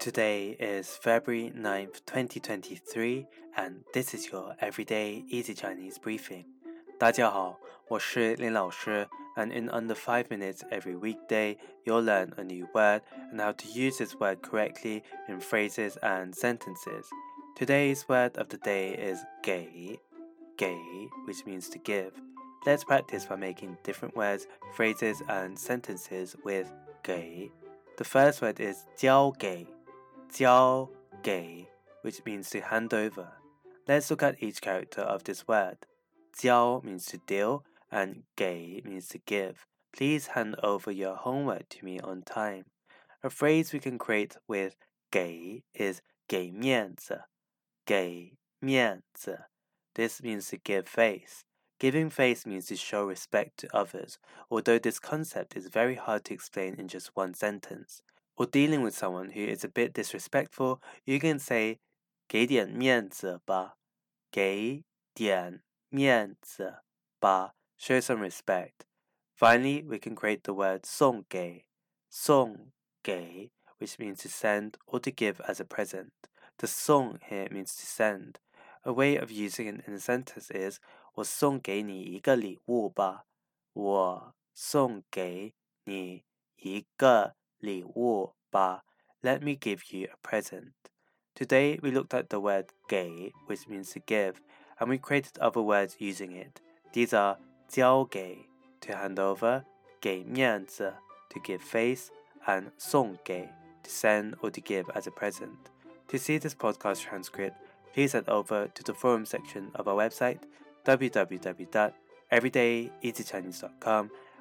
Today is February 9th, 2023, and this is your everyday easy Chinese briefing. 大家好，我是林老师，and in under 5 minutes every weekday, you'll learn a new word and how to use this word correctly in phrases and sentences. Today's word of the day is 给, 给, which means to give. Let's practice by making different words, phrases, and sentences with 给. The first word is 交给交给, which means to hand over. Let's look at each character of this word. 交 means to deal and 给 means to give. Please hand over your homework to me on time. A phrase we can create with 给 is 给面子,给面子. This means to give face. Giving face means to show respect to others, although this concept is very hard to explain in just one sentence or dealing with someone who is a bit disrespectful, you can say 给点面子吧,给点面子吧, show some respect. Finally, we can create the word 送给,送给, which means to send or to give as a present. The 送 here means to send. A way of using it in a sentence is 我送给你一个礼物吧。我送给你一个 li Wu ba, let me give you a present. Today we looked at the word 给, which means to give, and we created other words using it. These are 交给, to hand over, 给面子, to give face, and 送给, to send or to give as a present. To see this podcast transcript, please head over to the forum section of our website, www.everydayeasychinese.com